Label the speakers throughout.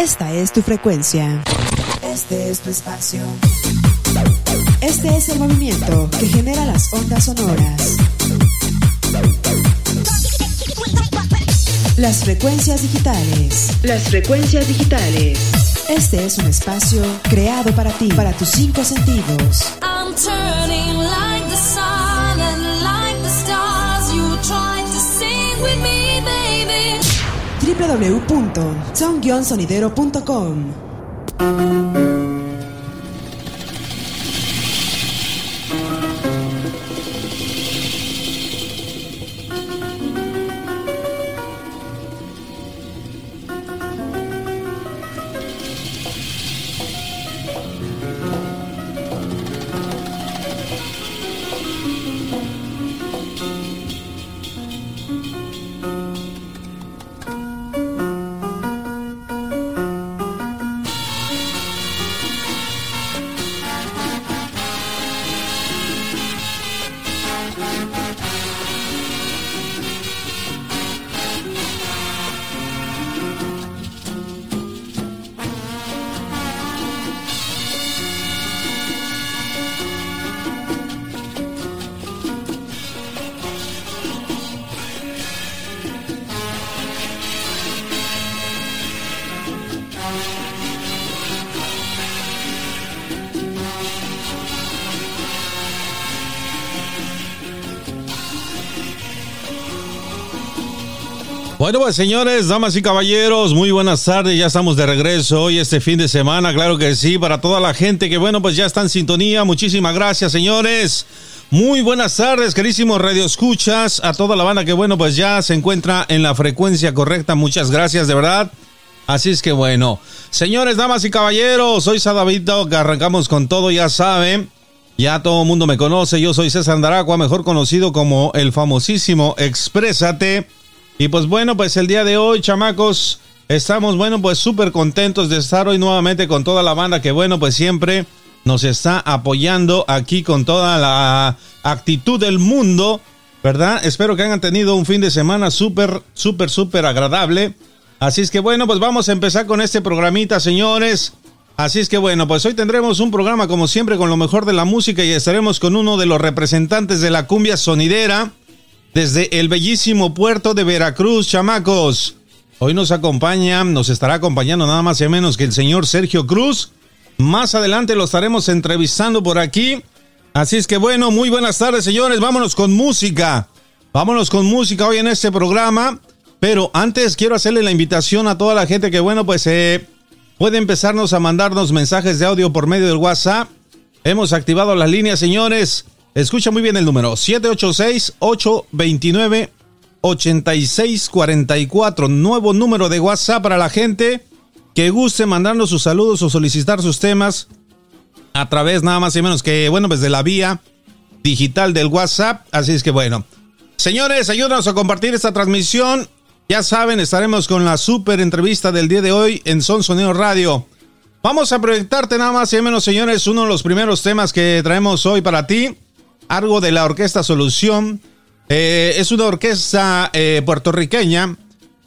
Speaker 1: Esta es tu frecuencia. Este es tu espacio. Este es el movimiento que genera las ondas sonoras. Las frecuencias digitales. Las frecuencias digitales. Este es un espacio creado para ti, para tus cinco sentidos. I'm www.son-sonidero.com
Speaker 2: Bueno, pues señores, damas y caballeros, muy buenas tardes, ya estamos de regreso hoy este fin de semana, claro que sí, para toda la gente que bueno, pues ya está en sintonía, muchísimas gracias señores. Muy buenas tardes, querísimos Radio Escuchas, a toda la banda que bueno, pues ya se encuentra en la frecuencia correcta, muchas gracias de verdad. Así es que bueno, señores, damas y caballeros, soy Sadavito, que arrancamos con todo, ya saben. Ya todo el mundo me conoce, yo soy César Andaracua, mejor conocido como el famosísimo Exprésate y pues bueno, pues el día de hoy, chamacos, estamos, bueno, pues súper contentos de estar hoy nuevamente con toda la banda que, bueno, pues siempre nos está apoyando aquí con toda la actitud del mundo, ¿verdad? Espero que hayan tenido un fin de semana súper, súper, súper agradable. Así es que bueno, pues vamos a empezar con este programita, señores. Así es que bueno, pues hoy tendremos un programa como siempre con lo mejor de la música y estaremos con uno de los representantes de la cumbia sonidera desde el bellísimo puerto de Veracruz, chamacos. Hoy nos acompaña, nos estará acompañando nada más y menos que el señor Sergio Cruz. Más adelante lo estaremos entrevistando por aquí. Así es que bueno, muy buenas tardes, señores. Vámonos con música. Vámonos con música hoy en este programa. Pero antes quiero hacerle la invitación a toda la gente que, bueno, pues eh, puede empezarnos a mandarnos mensajes de audio por medio del WhatsApp. Hemos activado las líneas, señores. Escucha muy bien el número 786-829-8644. Nuevo número de WhatsApp para la gente que guste mandarnos sus saludos o solicitar sus temas a través nada más y menos que, bueno, pues de la vía digital del WhatsApp. Así es que bueno. Señores, ayúdanos a compartir esta transmisión. Ya saben, estaremos con la super entrevista del día de hoy en Son Sonido Radio. Vamos a proyectarte nada más y menos, señores, uno de los primeros temas que traemos hoy para ti algo de la Orquesta Solución. Eh, es una orquesta eh, puertorriqueña,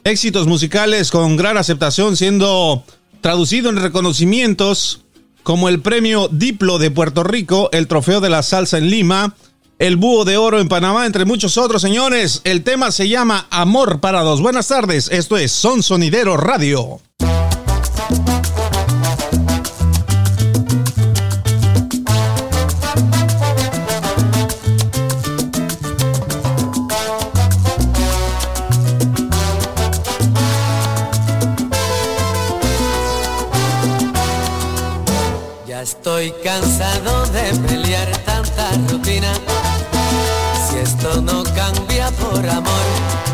Speaker 2: éxitos musicales con gran aceptación, siendo traducido en reconocimientos como el premio Diplo de Puerto Rico, el Trofeo de la Salsa en Lima, el Búho de Oro en Panamá, entre muchos otros, señores. El tema se llama Amor para dos. Buenas tardes, esto es Son Sonidero Radio.
Speaker 3: Estoy cansado de pelear tanta rutina. Si esto no cambia por amor,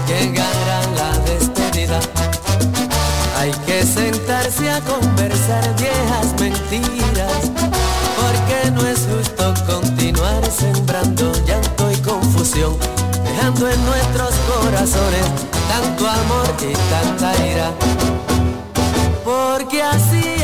Speaker 3: ¿quién gana la despedida? Hay que sentarse a conversar viejas mentiras, porque no es justo continuar sembrando llanto y confusión, dejando en nuestros corazones tanto amor y tanta ira. Porque así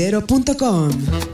Speaker 4: sonidero.com.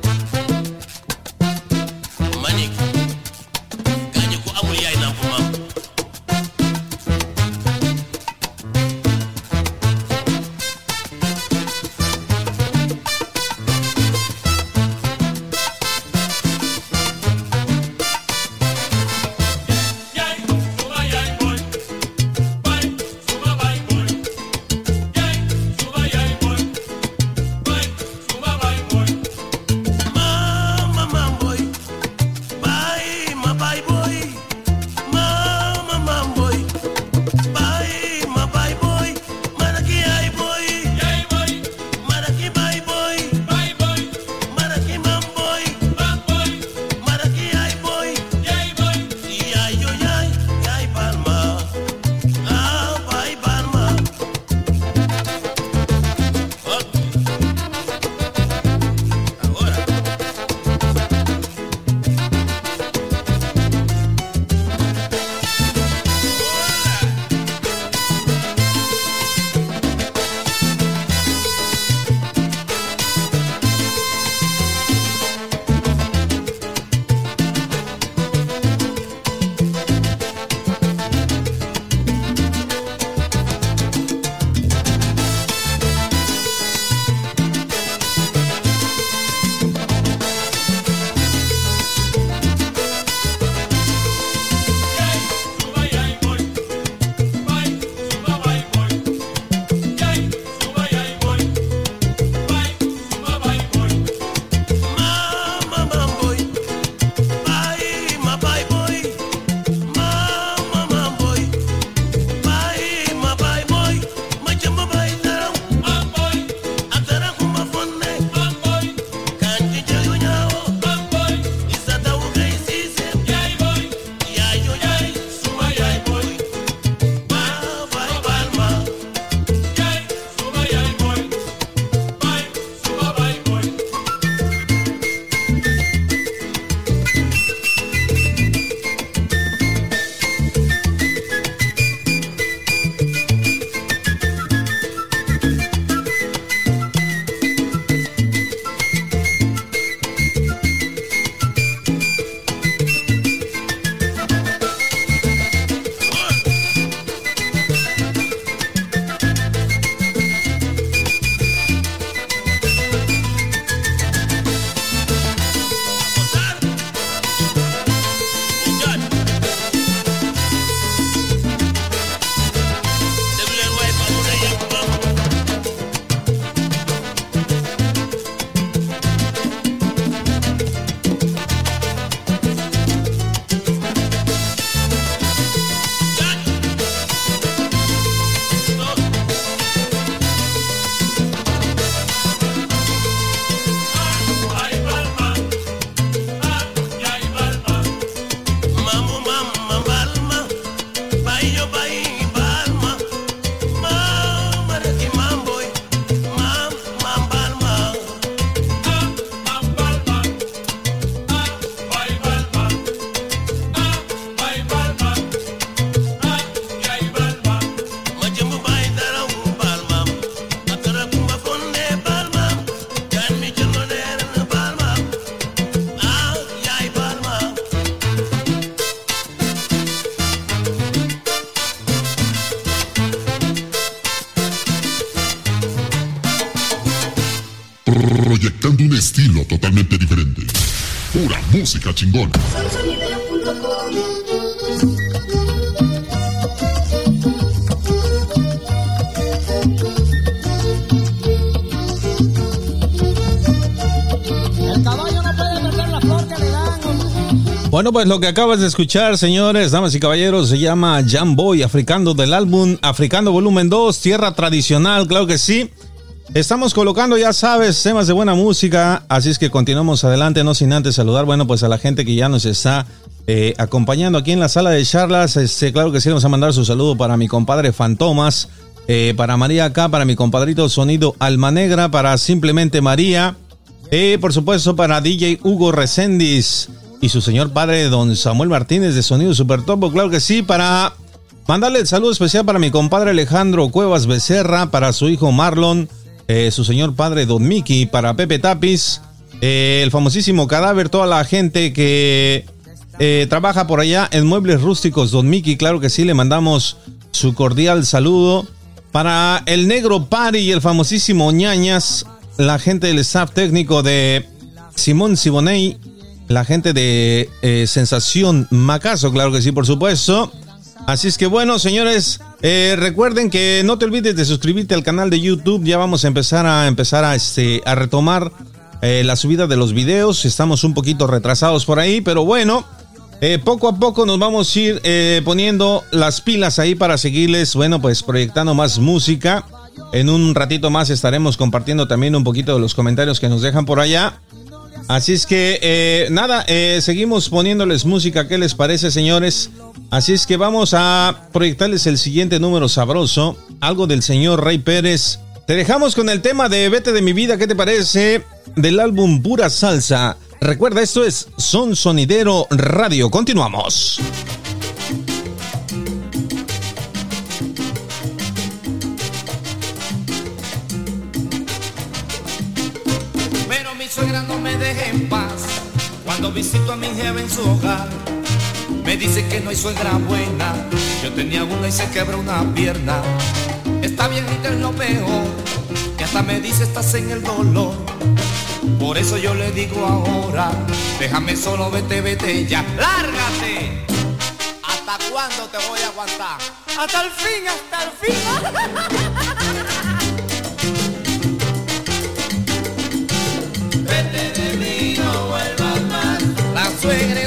Speaker 5: estilo totalmente diferente. Pura música chingona.
Speaker 2: Bueno, pues lo que acabas de escuchar, señores, damas y caballeros, se llama Boy Africando del álbum Africando Volumen 2, Tierra Tradicional, claro que sí. Estamos colocando, ya sabes, temas de buena música, así es que continuamos adelante, no sin antes saludar, bueno, pues a la gente que ya nos está eh, acompañando aquí en la sala de charlas. Este, claro que sí, vamos a mandar su saludo para mi compadre Fantomas, eh, para María acá, para mi compadrito Sonido Alma Negra, para simplemente María, eh, por supuesto para DJ Hugo Recendis y su señor padre, don Samuel Martínez de Sonido Super Topo, claro que sí, para mandarle el saludo especial para mi compadre Alejandro Cuevas Becerra, para su hijo Marlon, eh, su señor padre don Miki, para Pepe Tapis, eh, el famosísimo cadáver, toda la gente que eh, trabaja por allá en Muebles Rústicos, don Miki, claro que sí, le mandamos su cordial saludo. Para el negro Pari y el famosísimo ñañas, la gente del staff técnico de Simón Siboney, la gente de eh, Sensación Macaso, claro que sí, por supuesto. Así es que bueno, señores, eh, recuerden que no te olvides de suscribirte al canal de YouTube. Ya vamos a empezar a empezar a, este, a retomar eh, la subida de los videos. Estamos un poquito retrasados por ahí, pero bueno, poco a poco nos vamos a ir poniendo las pilas ahí para seguirles, bueno, pues proyectando más música. En un ratito más estaremos compartiendo también un poquito de los comentarios que nos dejan por allá. Así es que, eh, nada, eh, seguimos poniéndoles música. ¿Qué les parece, señores? Así es que vamos a proyectarles el siguiente número sabroso. Algo del señor Rey Pérez. Te dejamos con el tema de Vete de mi vida. ¿Qué te parece? Del álbum Pura Salsa. Recuerda, esto es Son Sonidero Radio. Continuamos.
Speaker 6: Cuando visito a mi jefe en su hogar, me dice que no hay suegra buena. Yo tenía una y se quebra una pierna. Está bien y es lo peor, que hasta me dice estás en el dolor. Por eso yo le digo ahora, déjame solo, vete, vete ya, lárgate. ¿Hasta cuándo te voy a aguantar? Hasta el fin, hasta el fin. suegra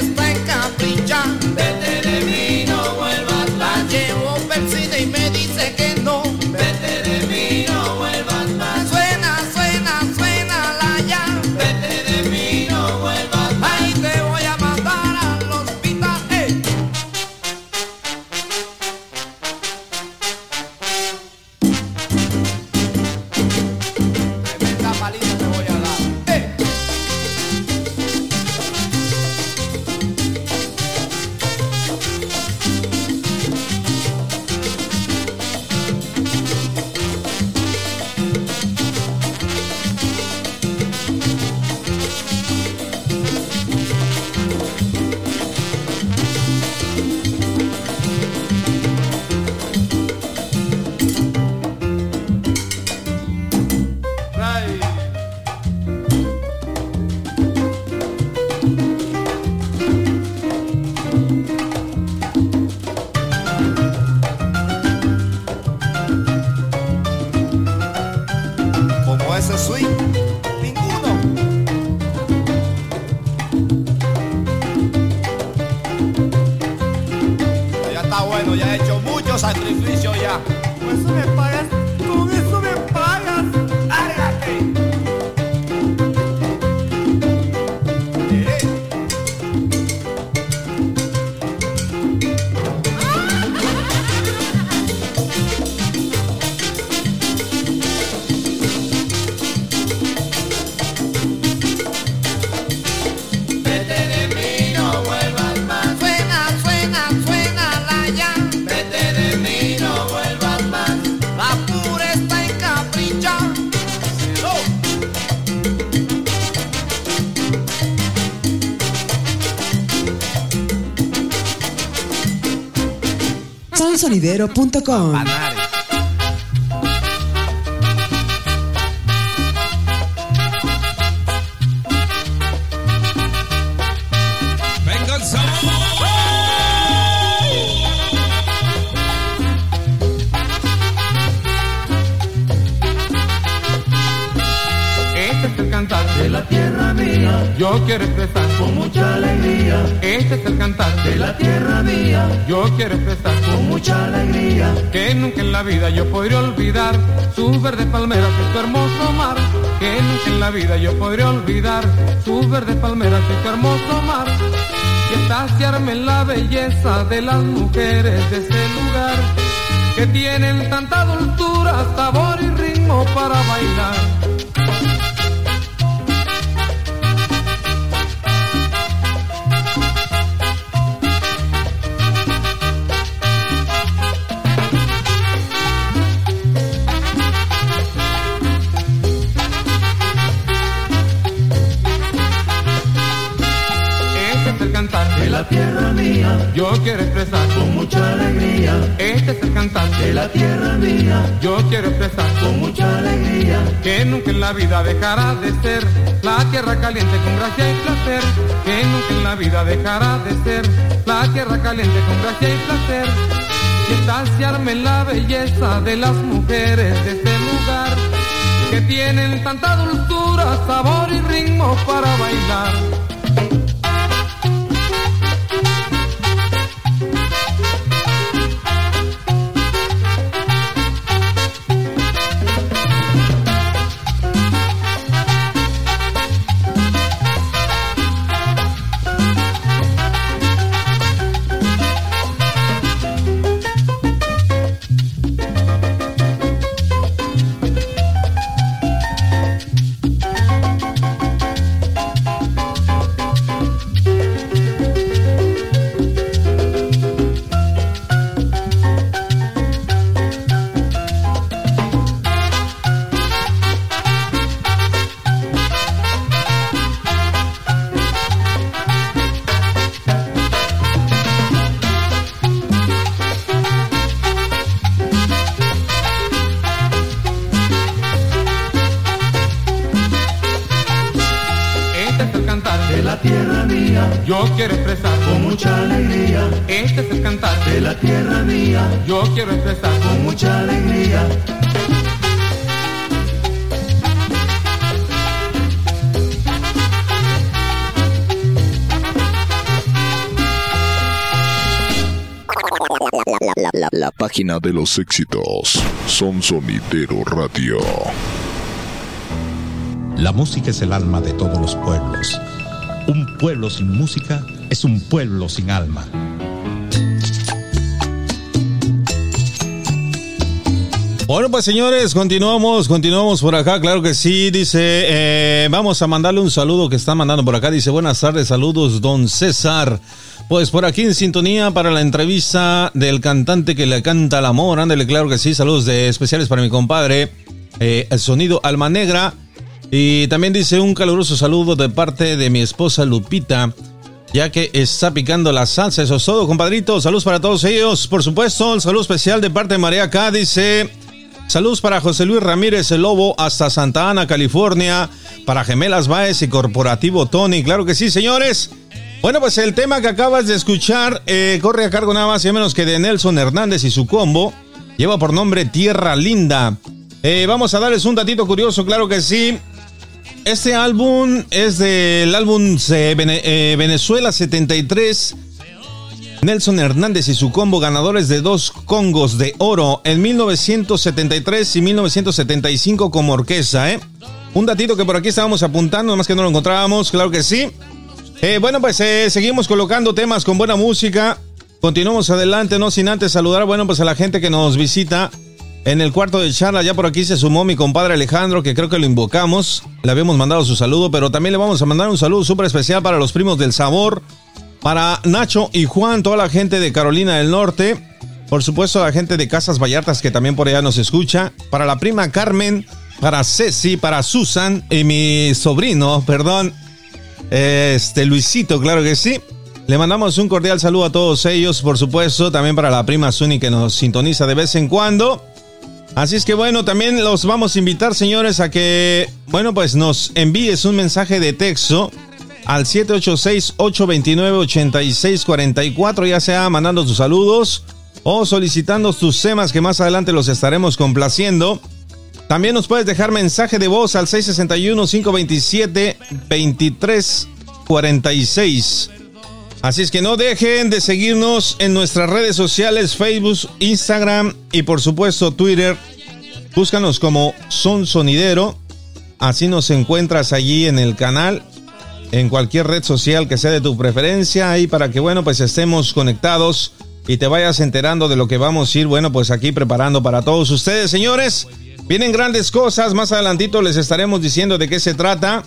Speaker 6: sonidero.com. Este es el cantar de la tierra
Speaker 7: mía. Yo quiero expresar este es el cantar de la tierra mía, yo quiero expresar con mucha alegría. Que nunca en la vida yo podría olvidar sus verdes palmeras y su hermoso mar. Que nunca en la vida yo podría olvidar sus verdes palmeras y su hermoso mar. Y estaciarme en la belleza de las mujeres de este lugar que tienen tanta dulzura, sabor y ritmo para bailar. Yo quiero expresar con mucha alegría. Que nunca en la vida dejará de ser la tierra caliente con gracia y placer. Que nunca en la vida dejará de ser la tierra caliente con gracia y placer. Y estanciarme en la belleza de las mujeres de este lugar que tienen tanta dulzura, sabor y ritmo para bailar.
Speaker 5: De los éxitos. Son Sonidero Radio.
Speaker 8: La música es el alma de todos los pueblos. Un pueblo sin música es un pueblo sin alma.
Speaker 2: Bueno, pues señores, continuamos, continuamos por acá, claro que sí, dice, eh, vamos a mandarle un saludo que está mandando por acá, dice, buenas tardes, saludos, don César. Pues por aquí en sintonía para la entrevista del cantante que le canta el amor. Ándale, claro que sí. Saludos de especiales para mi compadre, eh, el sonido Alma Negra. Y también dice un caluroso saludo de parte de mi esposa Lupita, ya que está picando la salsa. Eso es todo, compadrito. Saludos para todos ellos. Por supuesto, un saludo especial de parte de María K. Dice. Saludos para José Luis Ramírez el Lobo hasta Santa Ana, California. Para Gemelas Baez y Corporativo Tony. Claro que sí, señores. Bueno, pues el tema que acabas de escuchar eh, corre a cargo nada más y menos que de Nelson Hernández y su combo. Lleva por nombre Tierra Linda. Eh, vamos a darles un datito curioso, claro que sí. Este álbum es del álbum eh, Venezuela 73. Nelson Hernández y su combo ganadores de dos congos de oro en 1973 y 1975 como orquesta. Un datito que por aquí estábamos apuntando, más que no lo encontrábamos, claro que sí. Eh, bueno, pues eh, seguimos colocando temas con buena música. Continuamos adelante, no sin antes saludar, bueno, pues a la gente que nos visita en el cuarto de charla. Ya por aquí se sumó mi compadre Alejandro, que creo que lo invocamos. Le habíamos mandado su saludo, pero también le vamos a mandar un saludo súper especial para los primos del sabor, para Nacho y Juan, toda la gente de Carolina del Norte. Por supuesto, la gente de Casas Vallartas que también por allá nos escucha. Para la prima Carmen, para Ceci, para Susan y mi sobrino, perdón, este, Luisito, claro que sí. Le mandamos un cordial saludo a todos ellos, por supuesto, también para la prima Suni que nos sintoniza de vez en cuando. Así es que bueno, también los vamos a invitar, señores, a que, bueno, pues nos envíes un mensaje de texto al 786-829-8644, ya sea mandando tus saludos o solicitando tus temas que más adelante los estaremos complaciendo. También nos puedes dejar mensaje de voz al 661-527-2346. Así es que no dejen de seguirnos en nuestras redes sociales, Facebook, Instagram y por supuesto Twitter. Búscanos como Son Sonidero. Así nos encuentras allí en el canal, en cualquier red social que sea de tu preferencia, ahí para que, bueno, pues estemos conectados y te vayas enterando de lo que vamos a ir, bueno, pues aquí preparando para todos ustedes, señores. Vienen grandes cosas, más adelantito les estaremos diciendo de qué se trata.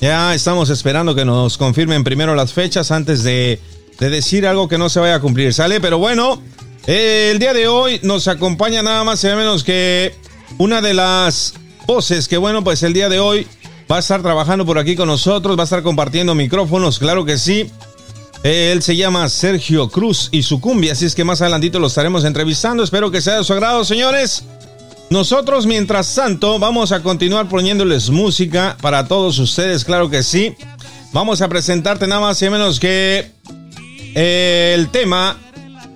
Speaker 2: Ya estamos esperando que nos confirmen primero las fechas antes de, decir algo que no se vaya a cumplir, ¿sale? Pero bueno, el día de hoy nos acompaña nada más y nada menos que una de las voces que, bueno, pues el día de hoy va a estar trabajando por aquí con nosotros, va a estar compartiendo micrófonos, claro que sí. Él se llama Sergio Cruz y su cumbia, así es que más adelantito lo estaremos entrevistando. Espero que sea de su agrado, señores. Nosotros, mientras tanto, vamos a continuar poniéndoles música para todos ustedes, claro que sí. Vamos a presentarte nada más y menos que eh, el tema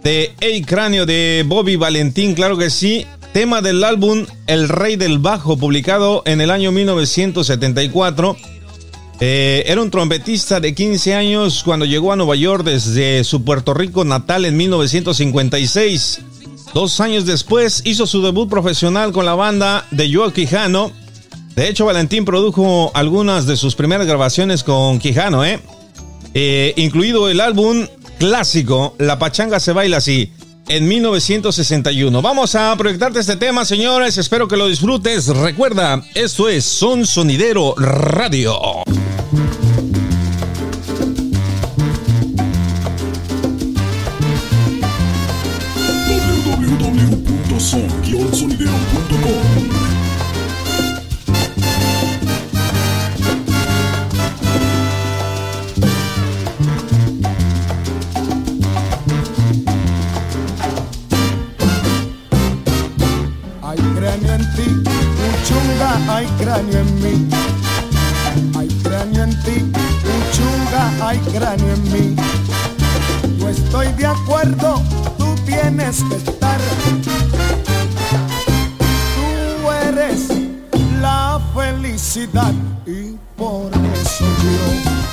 Speaker 2: de El Cráneo de Bobby Valentín, claro que sí. Tema del álbum El Rey del Bajo, publicado en el año 1974. Eh, era un trompetista de 15 años cuando llegó a Nueva York desde su Puerto Rico natal en 1956. Dos años después hizo su debut profesional con la banda de Joe Quijano. De hecho, Valentín produjo algunas de sus primeras grabaciones con Quijano, ¿eh? ¿eh? incluido el álbum clásico La Pachanga se baila así, en 1961. Vamos a proyectarte este tema, señores. Espero que lo disfrutes. Recuerda, esto es Son Sonidero Radio.
Speaker 9: Hay cráneo en mí. Hay cráneo en ti, un chunga, hay cráneo en mí. Yo estoy de acuerdo, tú tienes que estar. Tú eres la felicidad y por eso yo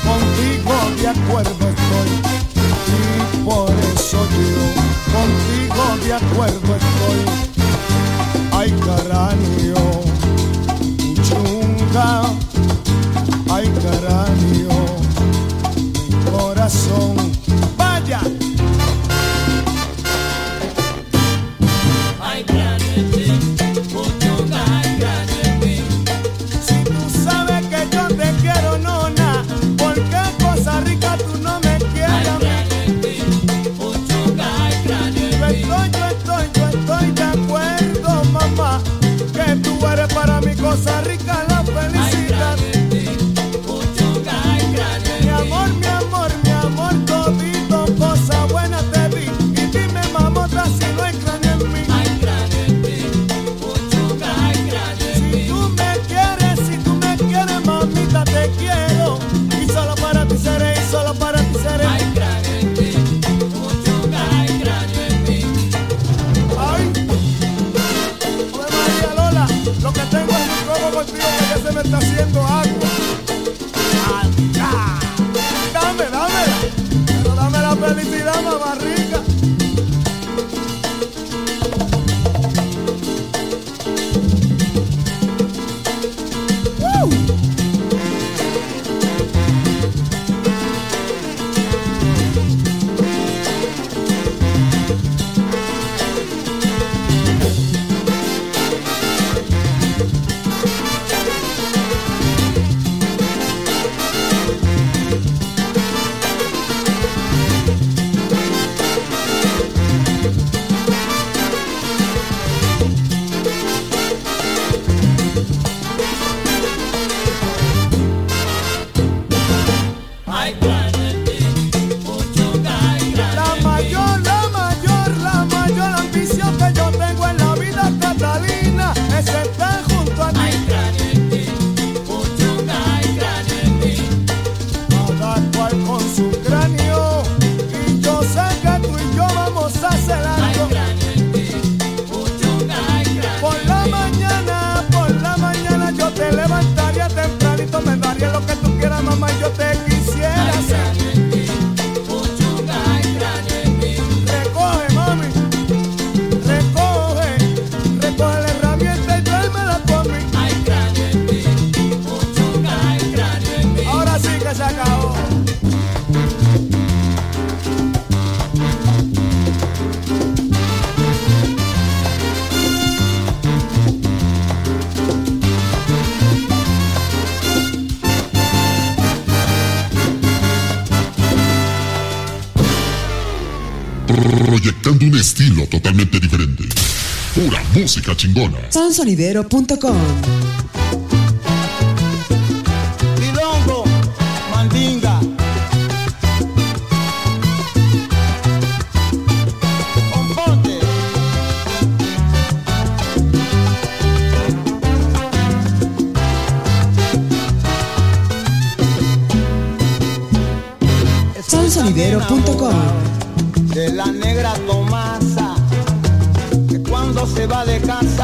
Speaker 9: contigo de acuerdo estoy. Y por eso yo contigo de acuerdo estoy. Ay, caranio, mi corazón,
Speaker 5: estilo totalmente diferente. Pura música chingona.
Speaker 1: Sonsonidero.com
Speaker 10: Milongo, mandinga. Componte.
Speaker 1: Sonsonidero.com
Speaker 10: De la negra toma se va de casa.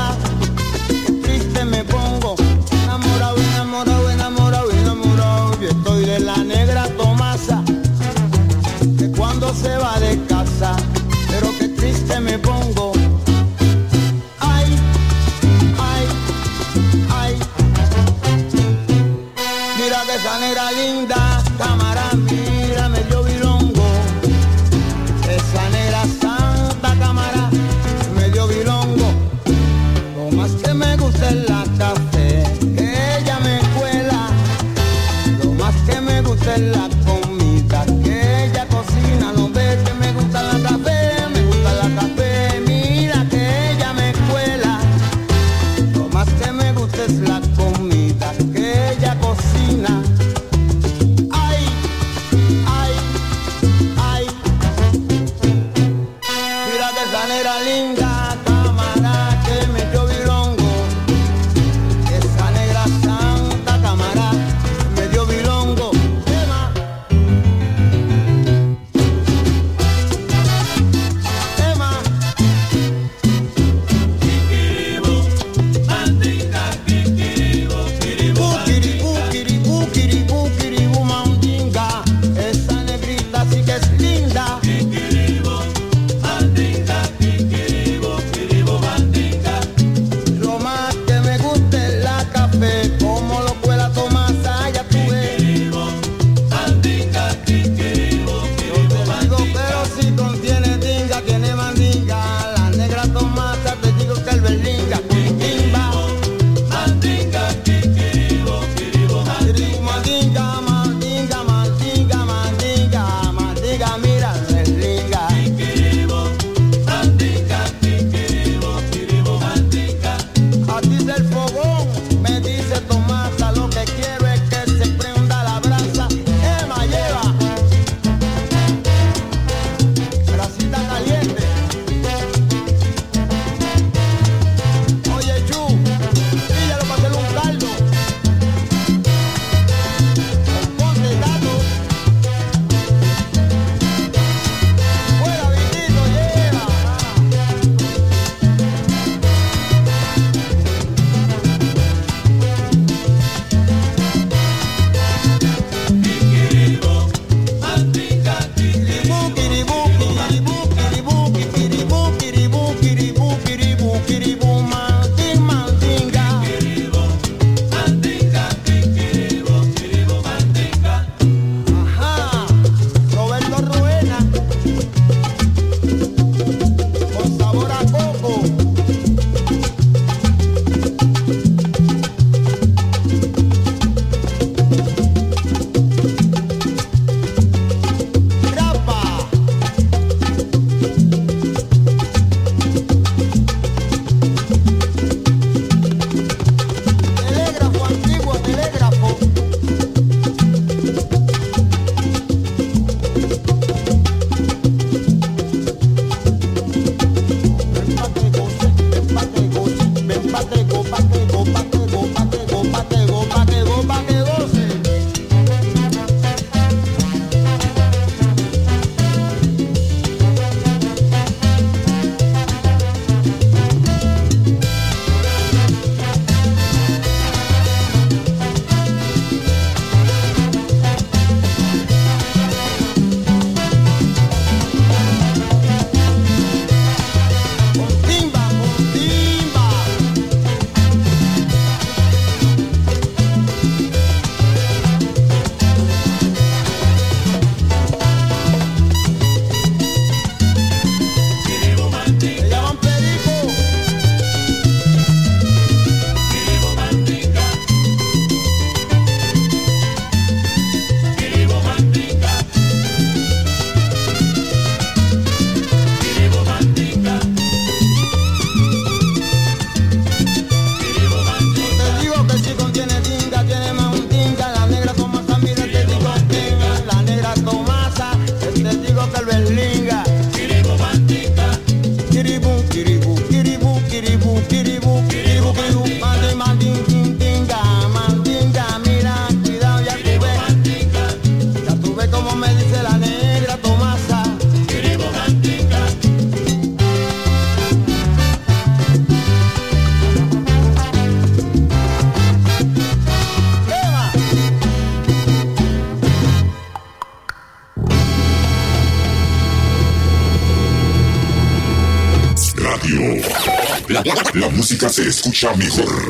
Speaker 10: Se
Speaker 5: escucha mejor.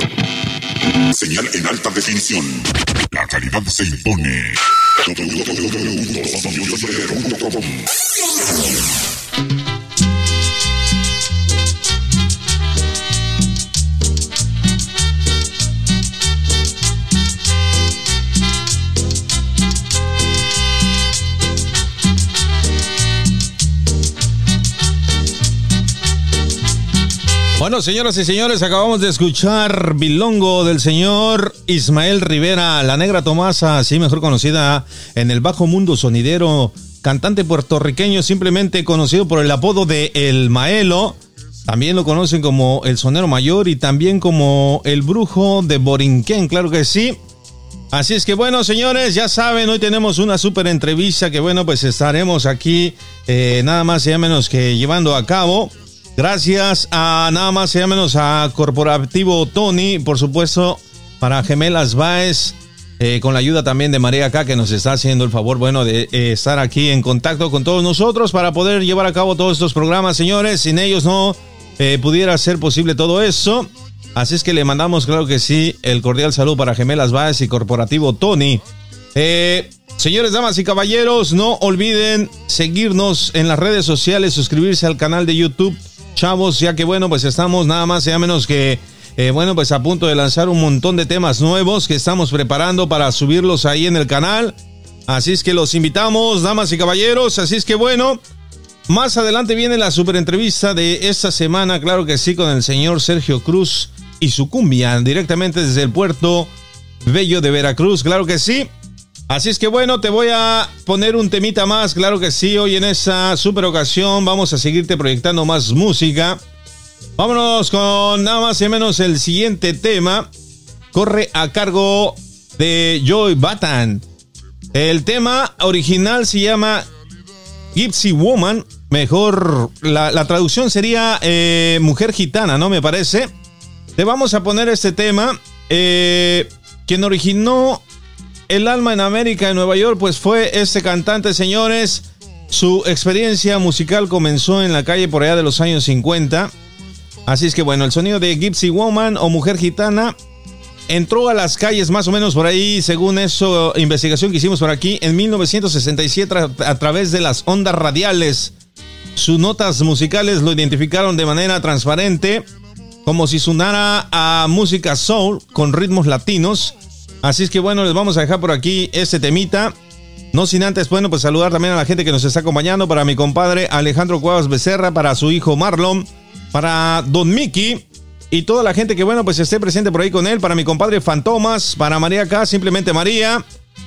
Speaker 5: Señal en alta definición. La calidad se impone.
Speaker 2: Señoras y señores, acabamos de escuchar Bilongo del señor Ismael Rivera, la negra Tomasa, así mejor conocida en el bajo mundo sonidero, cantante puertorriqueño simplemente conocido por el apodo de El Maelo. También lo conocen como el sonero mayor y también como el brujo de Borinquén, claro que sí. Así es que bueno, señores, ya saben, hoy tenemos una súper entrevista que bueno, pues estaremos aquí eh, nada más y menos que llevando a cabo. Gracias a nada más y menos a Corporativo Tony, por supuesto, para Gemelas Baez, eh, con la ayuda también de María acá, que nos está haciendo el favor, bueno, de eh, estar aquí en contacto con todos nosotros para poder llevar a cabo todos estos programas, señores. Sin ellos no eh, pudiera ser posible todo eso. Así es que le mandamos, claro que sí, el cordial saludo para Gemelas Baez y Corporativo Tony. señores, damas y caballeros, no olviden seguirnos en las redes sociales, suscribirse al canal de YouTube chavos, ya que bueno, pues estamos nada más y menos que, eh, bueno, pues a punto de lanzar un montón de temas nuevos que estamos preparando para subirlos ahí en el canal. Así es que los invitamos, damas y caballeros. Así es que bueno, más adelante viene la super entrevista de esta semana, claro que sí, con el señor Sergio Cruz y su cumbia, directamente desde el puerto Bello de Veracruz, claro que sí. Así es que bueno, te voy a poner un temita más, claro que sí, hoy en esa super ocasión vamos a seguirte proyectando más música. Vámonos con nada más y menos el siguiente tema. Corre a cargo de Joy Batan. El tema original se llama Gypsy Woman. Mejor, la, traducción sería eh, Mujer Gitana, ¿no? Me parece. Te vamos a poner este tema. Eh, quien originó el alma en América, en Nueva York, pues fue este cantante, señores. Su experiencia musical comenzó en la calle por allá de los años 50. Así es que bueno, el sonido de Gypsy Woman o Mujer Gitana entró a las calles más o menos por ahí, según eso, investigación que hicimos por aquí, en 1967 a, través de las ondas radiales. Sus notas musicales lo identificaron de manera transparente, como si sonara a música soul con ritmos latinos. Así es que bueno, les vamos a dejar por aquí este temita. No sin antes, bueno, pues saludar también a la gente que nos está acompañando, para mi compadre Alejandro Cuevas Becerra, para su hijo Marlon, para Don Mickey y toda la gente que, bueno, pues esté presente por ahí con él, para mi compadre Fantomas, para María K, simplemente María,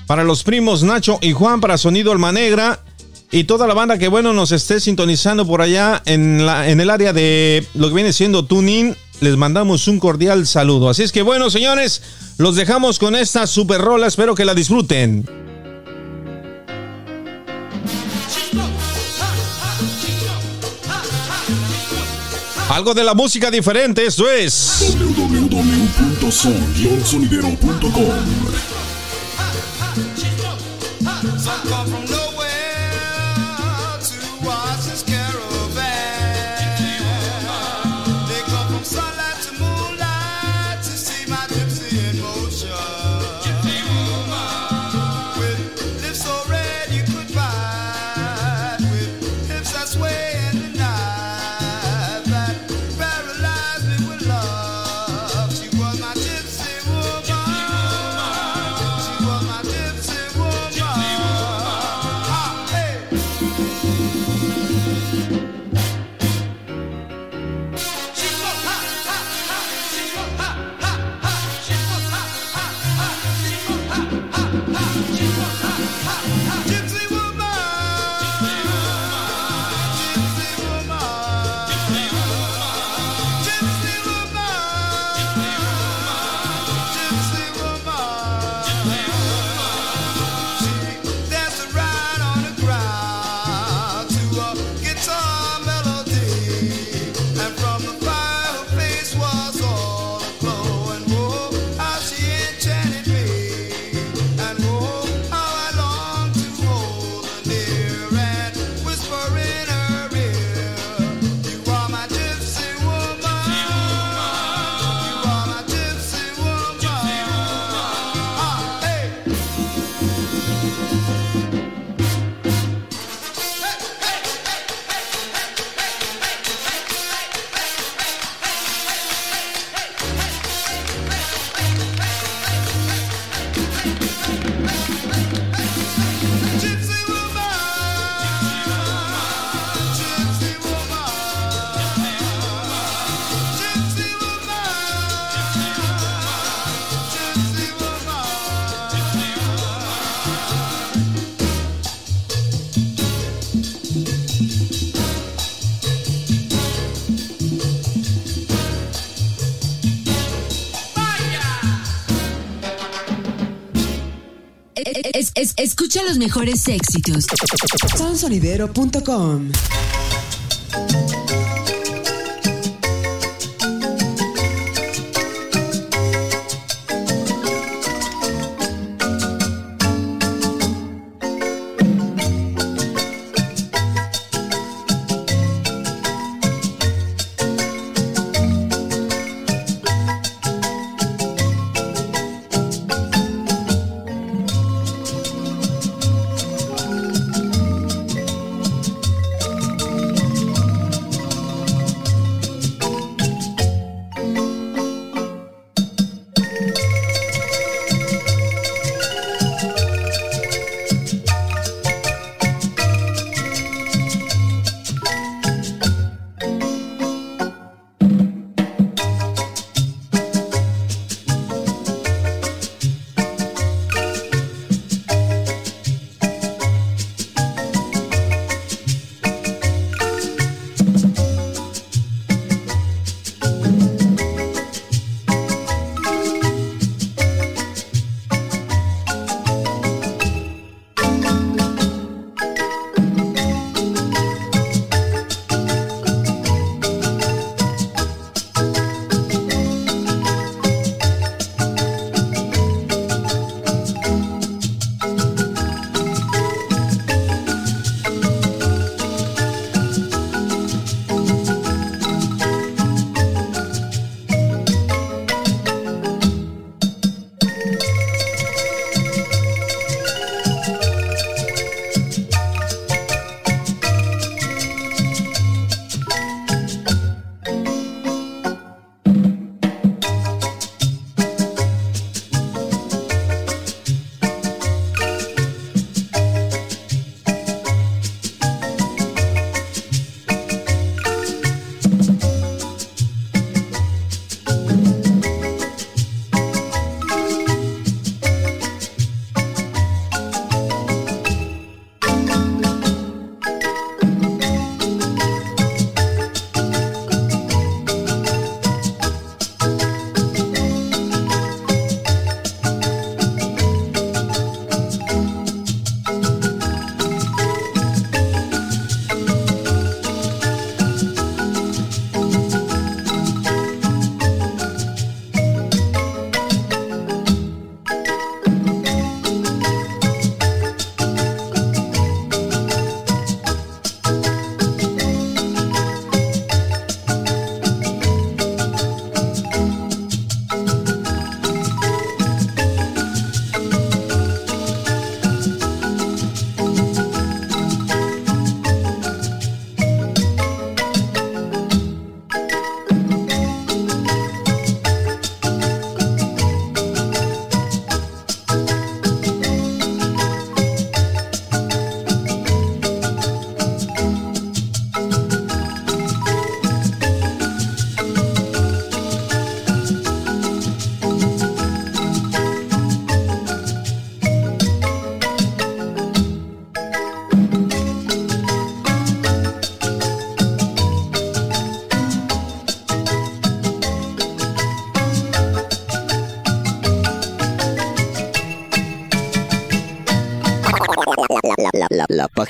Speaker 2: para los primos Nacho y Juan, para Sonido Alma Negra y toda la banda que, bueno, nos esté sintonizando por allá en, la, en el área de lo que viene siendo Tuning les mandamos un cordial saludo. Así es que bueno, señores, los dejamos con esta super rola, espero que la disfruten. Algo de la música diferente, eso es
Speaker 1: escucha los mejores éxitos.
Speaker 11: Sonsolidero.com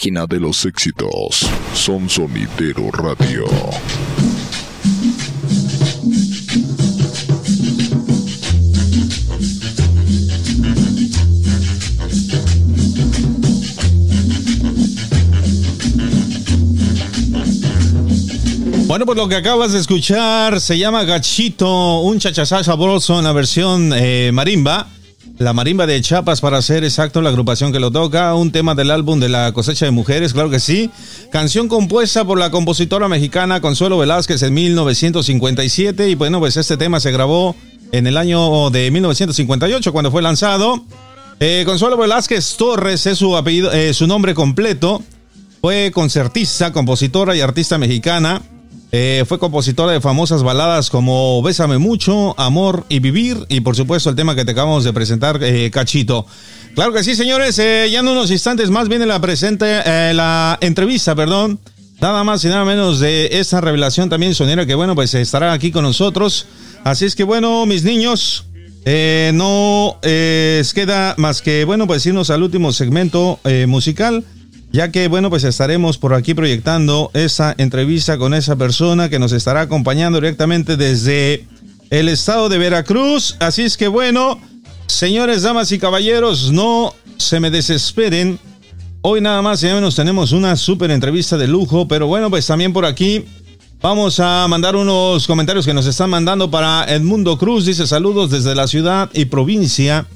Speaker 11: de los éxitos. Son Sonidero Radio.
Speaker 2: Bueno, pues lo que acabas de escuchar se llama Gachito, un chachasá sabroso en la versión eh, marimba. La marimba de Chiapas, para ser exacto, la agrupación que lo toca, un tema del álbum de la cosecha de mujeres, claro que sí. Canción compuesta por la compositora mexicana Consuelo Velázquez en 1957 y bueno, pues este tema se grabó en el año de 1958 cuando fue lanzado. Eh, Consuelo Velázquez Torres es su apellido, eh, su nombre completo. Fue concertista, compositora y artista mexicana. Eh, fue compositora de famosas baladas como Bésame mucho, Amor y Vivir y por supuesto el tema que te acabamos de presentar, eh, Cachito. Claro que sí, señores, eh, ya en unos instantes más viene la presente, la entrevista, perdón, nada más y nada menos de esta revelación también sonera que bueno, pues estará aquí con nosotros. Así es que bueno, mis niños, Eh, no eh, queda más que, bueno, pues irnos al último segmento eh, musical, ya que, bueno, pues estaremos por aquí proyectando esa entrevista con esa persona que nos estará acompañando directamente desde el estado de Veracruz. Así es que, bueno, señores, damas y caballeros, no se me desesperen. Hoy nada más y menos tenemos una súper entrevista de lujo, pero bueno, pues también por aquí Vamos a mandar unos comentarios que nos están mandando para Edmundo Cruz. Dice saludos desde la ciudad y provincia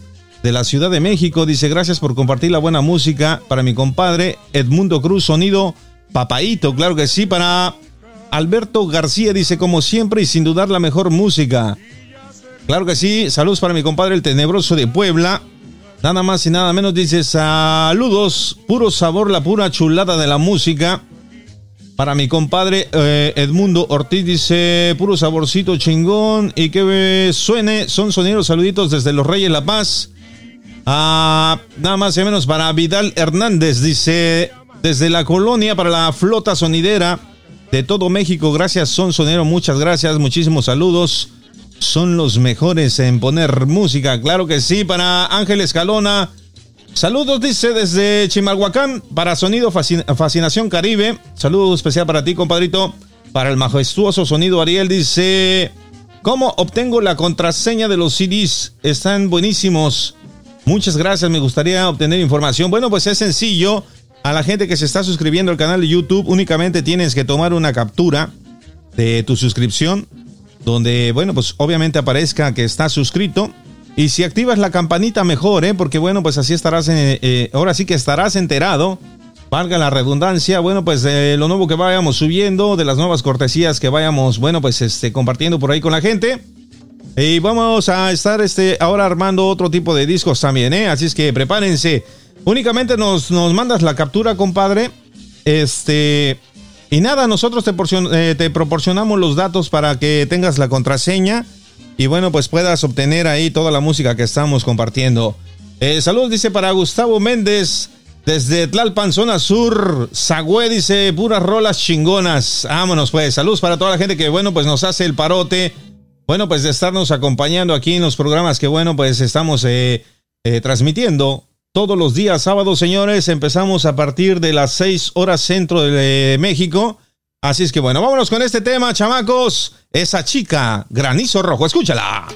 Speaker 2: de la Ciudad de México. Dice gracias por compartir la buena música para mi compadre Edmundo Cruz, sonido papaito. Claro que sí, para Alberto García. Dice como siempre y sin dudar la mejor música. Claro que sí, saludos para mi compadre el tenebroso de Puebla. Nada más y nada menos dice saludos, puro sabor, la pura chulada de la música. Para mi compadre eh, Edmundo Ortiz dice, puro saborcito chingón y que suene, son sonidos saluditos desde Los Reyes La Paz. Ah, nada más y menos para Vidal Hernández, dice, desde la colonia para la flota sonidera de todo México. Gracias, Son Sonero, muchas gracias, muchísimos saludos. Son los mejores en poner música, claro que sí, para Ángel Escalona. Saludos, dice desde Chimalhuacán para Sonido Fascinación Caribe. Saludo especial para ti, compadrito. Para el majestuoso Sonido Ariel, dice: ¿Cómo obtengo la contraseña de los CDs? Están buenísimos. Muchas gracias, me gustaría obtener información. Bueno, pues es sencillo. A la gente que se está suscribiendo al canal de YouTube, únicamente tienes que tomar una captura de tu suscripción, donde, bueno, pues obviamente aparezca que estás suscrito y si activas la campanita mejor, ¿eh? Porque bueno, pues así estarás, eh, eh, ahora sí que estarás enterado, valga la redundancia, bueno, pues de lo nuevo que vayamos subiendo, de las nuevas cortesías que vayamos, bueno, pues este, compartiendo por ahí con la gente. Y vamos a estar este, ahora armando otro tipo de discos también, ¿eh? Así es que prepárense. Únicamente nos, nos mandas la captura, compadre. Este. Y nada, nosotros te, eh, te proporcionamos los datos para que tengas la contraseña y bueno, pues puedas obtener ahí toda la música que estamos compartiendo. Eh, saludos, dice para Gustavo Méndez. Desde Tlalpan, zona sur, Sagüe dice, puras rolas chingonas. Vámonos pues, saludos para toda la gente que, bueno, pues nos hace el parote. Bueno, pues de estarnos acompañando aquí en los programas que, bueno, pues estamos eh, eh, transmitiendo todos los días sábados, señores. Empezamos a partir de las 6 horas centro de México Así es que bueno, vámonos con este tema, chamacos. Esa chica, granizo rojo, escúchala.